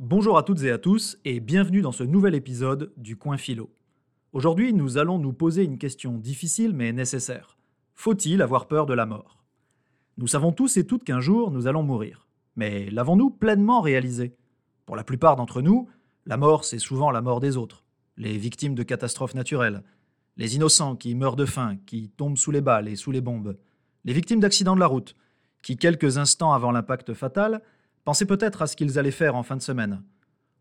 Bonjour à toutes et à tous et bienvenue dans ce nouvel épisode du Coin Philo. Aujourd'hui, nous allons nous poser une question difficile mais nécessaire. Faut-il avoir peur de la mort? Nous savons tous et toutes qu'un jour nous allons mourir. Mais l'avons-nous pleinement réalisé? Pour la plupart d'entre nous, la mort c'est souvent la mort des autres, les victimes de catastrophes naturelles, les innocents qui meurent de faim, qui tombent sous les balles et sous les bombes, les victimes d'accidents de la route, qui quelques instants avant l'impact fatal pensaient peut-être à ce qu'ils allaient faire en fin de semaine.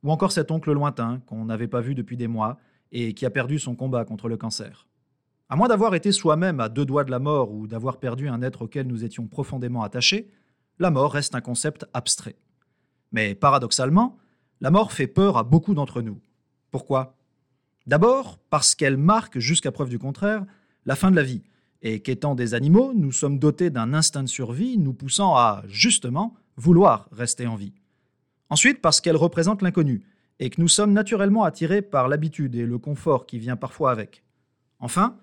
Ou encore cet oncle lointain qu'on n'avait pas vu depuis des mois et qui a perdu son combat contre le cancer. À moins d'avoir été soi-même à deux doigts de la mort ou d'avoir perdu un être auquel nous étions profondément attachés, la mort reste un concept abstrait. Mais paradoxalement, la mort fait peur à beaucoup d'entre nous. Pourquoi? D'abord parce qu'elle marque, jusqu'à preuve du contraire, la fin de la vie, et qu'étant des animaux, nous sommes dotés d'un instinct de survie nous poussant à, justement, vouloir rester en vie. Ensuite, parce qu'elle représente l'inconnu, et que nous sommes naturellement attirés par l'habitude et le confort qui vient parfois avec. Enfin,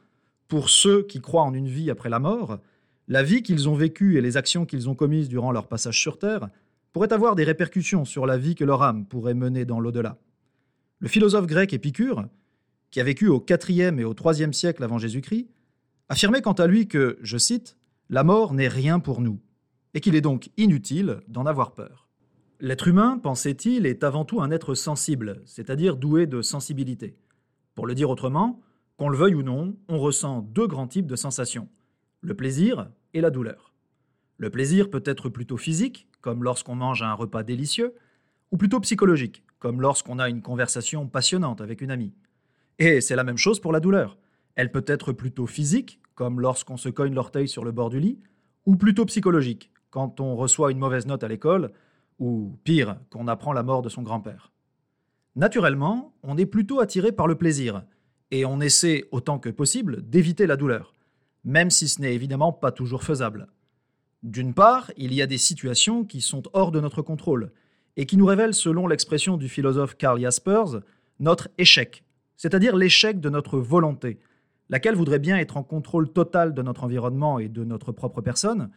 pour ceux qui croient en une vie après la mort, la vie qu'ils ont vécue et les actions qu'ils ont commises durant leur passage sur Terre pourraient avoir des répercussions sur la vie que leur âme pourrait mener dans l'au-delà. Le philosophe grec Épicure, qui a vécu au IVe et au IIIe siècle avant Jésus-Christ, affirmait quant à lui que, je cite, La mort n'est rien pour nous et qu'il est donc inutile d'en avoir peur. L'être humain, pensait-il, est avant tout un être sensible, c'est-à-dire doué de sensibilité. Pour le dire autrement, qu'on le veuille ou non, on ressent deux grands types de sensations, le plaisir et la douleur. Le plaisir peut être plutôt physique, comme lorsqu'on mange un repas délicieux, ou plutôt psychologique, comme lorsqu'on a une conversation passionnante avec une amie. Et c'est la même chose pour la douleur. Elle peut être plutôt physique, comme lorsqu'on se cogne l'orteil sur le bord du lit, ou plutôt psychologique, quand on reçoit une mauvaise note à l'école, ou pire, qu'on apprend la mort de son grand-père. Naturellement, on est plutôt attiré par le plaisir, et on essaie autant que possible d'éviter la douleur, même si ce n'est évidemment pas toujours faisable. D'une part, il y a des situations qui sont hors de notre contrôle, et qui nous révèlent, selon l'expression du philosophe Karl Jaspers, notre échec, c'est-à-dire l'échec de notre volonté, laquelle voudrait bien être en contrôle total de notre environnement et de notre propre personne,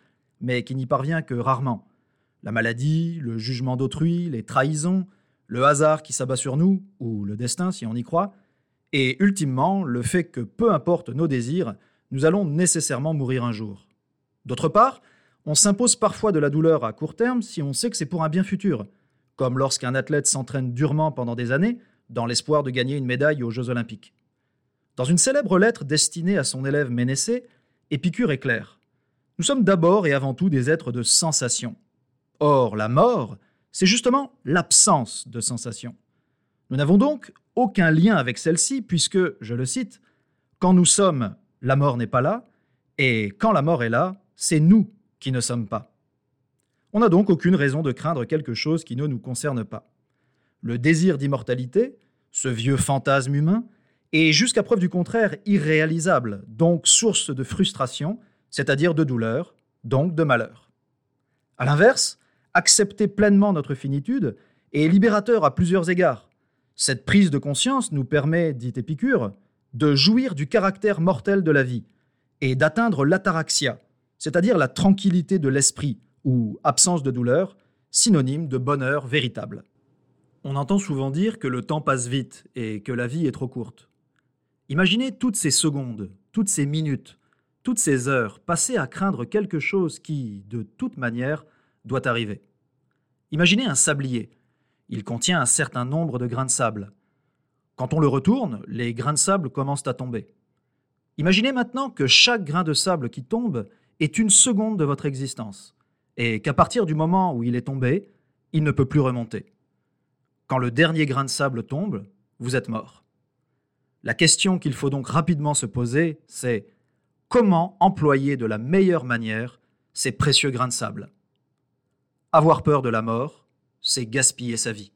mais qui n'y parvient que rarement. La maladie, le jugement d'autrui, les trahisons, le hasard qui s'abat sur nous, ou le destin si on y croit, et ultimement le fait que peu importe nos désirs, nous allons nécessairement mourir un jour. D'autre part, on s'impose parfois de la douleur à court terme si on sait que c'est pour un bien futur, comme lorsqu'un athlète s'entraîne durement pendant des années dans l'espoir de gagner une médaille aux Jeux olympiques. Dans une célèbre lettre destinée à son élève Ménécée, Épicure est clair. Nous sommes d'abord et avant tout des êtres de sensation. Or, la mort, c'est justement l'absence de sensation. Nous n'avons donc aucun lien avec celle-ci puisque, je le cite, quand nous sommes, la mort n'est pas là, et quand la mort est là, c'est nous qui ne sommes pas. On n'a donc aucune raison de craindre quelque chose qui ne nous concerne pas. Le désir d'immortalité, ce vieux fantasme humain, est jusqu'à preuve du contraire irréalisable, donc source de frustration c'est-à-dire de douleur, donc de malheur. A l'inverse, accepter pleinement notre finitude est libérateur à plusieurs égards. Cette prise de conscience nous permet, dit Épicure, de jouir du caractère mortel de la vie et d'atteindre l'ataraxia, c'est-à-dire la tranquillité de l'esprit ou absence de douleur, synonyme de bonheur véritable. On entend souvent dire que le temps passe vite et que la vie est trop courte. Imaginez toutes ces secondes, toutes ces minutes, toutes ces heures passées à craindre quelque chose qui, de toute manière, doit arriver. Imaginez un sablier. Il contient un certain nombre de grains de sable. Quand on le retourne, les grains de sable commencent à tomber. Imaginez maintenant que chaque grain de sable qui tombe est une seconde de votre existence, et qu'à partir du moment où il est tombé, il ne peut plus remonter. Quand le dernier grain de sable tombe, vous êtes mort. La question qu'il faut donc rapidement se poser, c'est comment employer de la meilleure manière ces précieux grains de sable. Avoir peur de la mort, c'est gaspiller sa vie.